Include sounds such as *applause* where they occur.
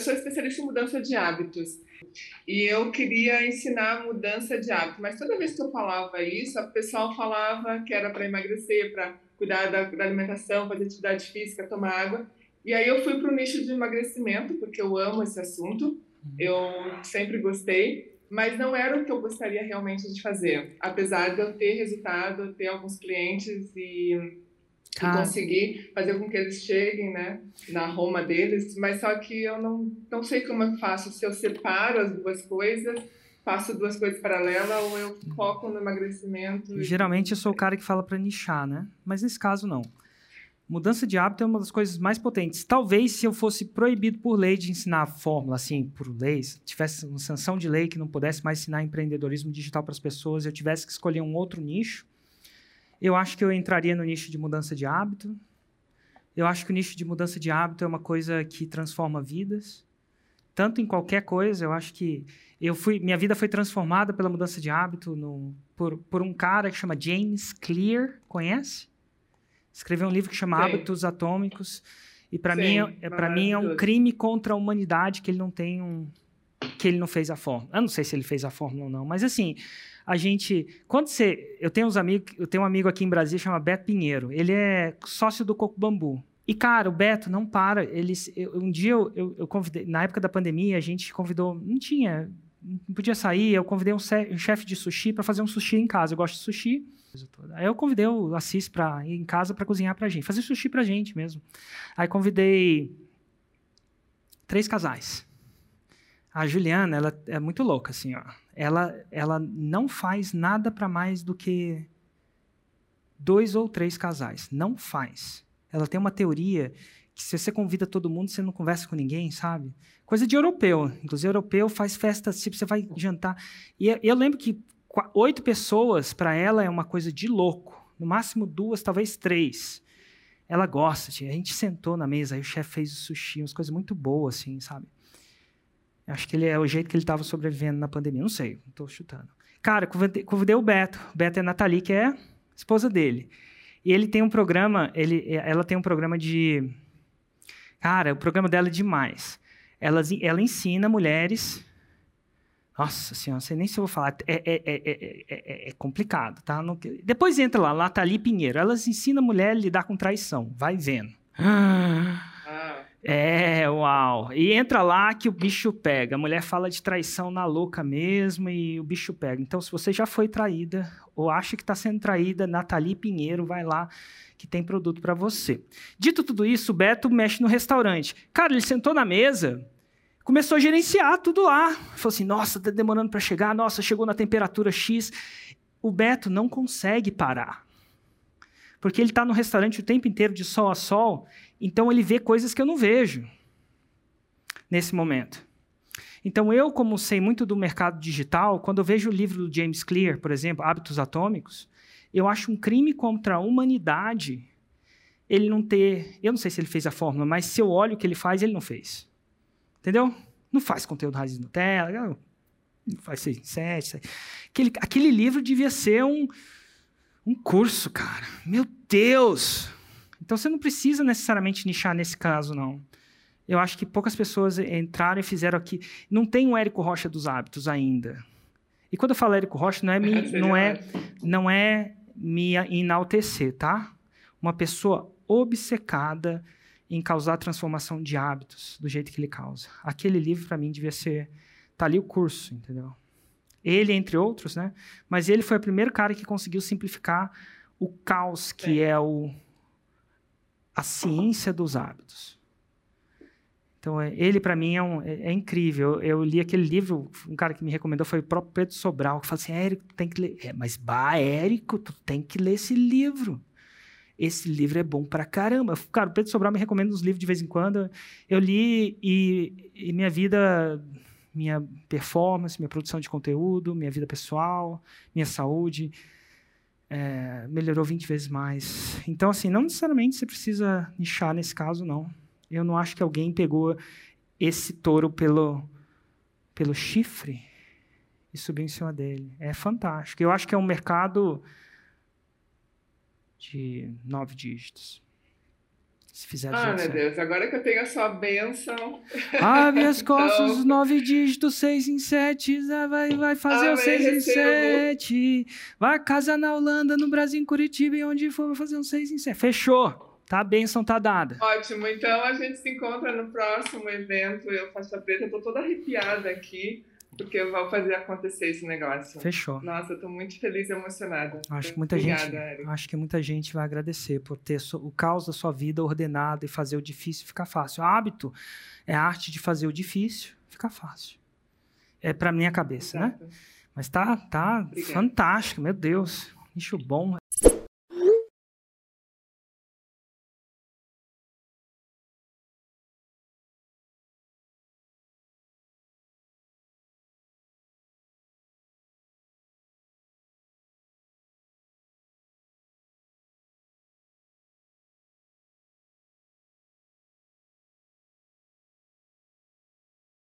eu sou especialista em mudança de hábitos. E eu queria ensinar mudança de hábito, mas toda vez que eu falava isso, o pessoal falava que era para emagrecer, para cuidar da, da, alimentação, fazer atividade física, tomar água. E aí eu fui para o nicho de emagrecimento, porque eu amo esse assunto, eu sempre gostei, mas não era o que eu gostaria realmente de fazer. Apesar de eu ter resultado, ter alguns clientes e e conseguir fazer com que eles cheguem, né, na Roma deles, mas só que eu não, não sei como eu faço, se eu separo as duas coisas, faço duas coisas paralelas ou eu foco no emagrecimento. Geralmente eu sou o cara que fala para nichar, né? Mas nesse caso não. Mudança de hábito é uma das coisas mais potentes. Talvez se eu fosse proibido por lei de ensinar a fórmula, assim, por lei, se tivesse uma sanção de lei que não pudesse mais ensinar empreendedorismo digital para as pessoas, eu tivesse que escolher um outro nicho, eu acho que eu entraria no nicho de mudança de hábito. Eu acho que o nicho de mudança de hábito é uma coisa que transforma vidas. Tanto em qualquer coisa, eu acho que eu fui, minha vida foi transformada pela mudança de hábito no, por, por um cara que chama James Clear, conhece? Escreveu um livro que chama Sim. Hábitos Atômicos. E para mim, é, para mim é um crime contra a humanidade que ele não tem um que ele não fez a fórmula. Eu não sei se ele fez a fórmula ou não, mas assim, a gente. Quando você. Eu tenho uns amigos, eu tenho um amigo aqui em Brasília chama Beto Pinheiro. Ele é sócio do Coco Bambu. E, cara, o Beto não para. Eles, eu, um dia eu, eu, eu, convidei, na época da pandemia, a gente convidou. Não tinha. Não podia sair. Eu convidei um, um chefe de sushi para fazer um sushi em casa. Eu gosto de sushi. Aí eu convidei o Assis para ir em casa para cozinhar pra gente, fazer sushi pra gente mesmo. Aí convidei três casais. A Juliana, ela é muito louca, assim, ó ela, ela não faz nada para mais do que dois ou três casais. Não faz. Ela tem uma teoria que se você convida todo mundo, você não conversa com ninguém, sabe? Coisa de europeu. Inclusive, europeu faz festa, tipo, você vai jantar. E eu lembro que oito pessoas, para ela, é uma coisa de louco. No máximo duas, talvez três. Ela gosta. A gente sentou na mesa, aí o chefe fez o sushi, umas coisas muito boas, assim, sabe? Acho que ele é o jeito que ele estava sobrevivendo na pandemia. Não sei, estou chutando. Cara, convidei, convidei o Beto. O Beto é a Nathalie, que é esposa dele. E ele tem um programa, ele, ela tem um programa de. Cara, o programa dela é demais. Ela, ela ensina mulheres. Nossa senhora, não sei nem se eu vou falar. É, é, é, é complicado, tá? Não, depois entra lá, Nathalie Pinheiro. Elas ensinam a mulher a lidar com traição. Vai vendo. Ah. *gasps* É, uau. E entra lá que o bicho pega. A mulher fala de traição na louca mesmo e o bicho pega. Então, se você já foi traída ou acha que está sendo traída, Nathalie Pinheiro, vai lá que tem produto para você. Dito tudo isso, o Beto mexe no restaurante. Cara, ele sentou na mesa, começou a gerenciar tudo lá. Falou assim: nossa, tá demorando para chegar, nossa, chegou na temperatura X. O Beto não consegue parar. Porque ele está no restaurante o tempo inteiro de sol a sol então ele vê coisas que eu não vejo nesse momento. Então eu, como sei muito do mercado digital, quando eu vejo o livro do James Clear, por exemplo, Hábitos Atômicos, eu acho um crime contra a humanidade ele não ter, eu não sei se ele fez a fórmula, mas se eu olho o que ele faz, ele não fez. Entendeu? Não faz conteúdo raiz Nutella, não faz 6 7. Aquele, aquele livro devia ser um, um curso, cara. Meu Deus! Então você não precisa necessariamente nichar nesse caso, não. Eu acho que poucas pessoas entraram e fizeram aqui. Não tem o Érico Rocha dos hábitos ainda. E quando eu falo Érico Rocha, não é me, não é, não é me enaltecer, tá? Uma pessoa obcecada em causar transformação de hábitos do jeito que ele causa. Aquele livro para mim devia ser tá ali o curso, entendeu? Ele entre outros, né? Mas ele foi o primeiro cara que conseguiu simplificar o caos que é, é o a ciência dos hábitos. Então, é, ele para mim é, um, é, é incrível. Eu, eu, li aquele livro, um cara que me recomendou foi o próprio Pedro Sobral, que falou assim: Érico, tu tem que ler. É, mas, bah, Érico, tu tem que ler esse livro. Esse livro é bom pra caramba. Cara, o Pedro Sobral me recomenda uns livros de vez em quando. Eu li e, e minha vida, minha performance, minha produção de conteúdo, minha vida pessoal, minha saúde é, melhorou 20 vezes mais. Então, assim, não necessariamente você precisa nichar nesse caso, não. Eu não acho que alguém pegou esse touro pelo, pelo chifre e subiu em cima dele. É fantástico. Eu acho que é um mercado de nove dígitos. Se fizer Ah, meu. Deus, agora que eu tenho a sua bênção. Abre as *laughs* costas, Então- os nove dígitos, seis em sete, vai, vai fazer o Amém, seis em recebo. sete. Vai casar na Holanda, no Brasil, em Curitiba, e onde for, vai fazer um seis em sete. Fechou. Tá, a bênção tá dada. Ótimo, então a gente se encontra no próximo evento. Eu Faixa Preta, eu tô toda arrepiada aqui, porque eu vou fazer acontecer esse negócio. Fechou. Nossa, eu tô muito feliz e emocionada. Acho que muita Obrigada, gente, Eric. acho que muita gente vai agradecer por ter so- o caos da sua vida ordenado e fazer o difícil ficar fácil. O hábito é a arte de fazer o difícil ficar fácil. É pra minha cabeça, né? Exato. Mas tá, tá Obrigada. fantástico, meu Deus. Bicho bom.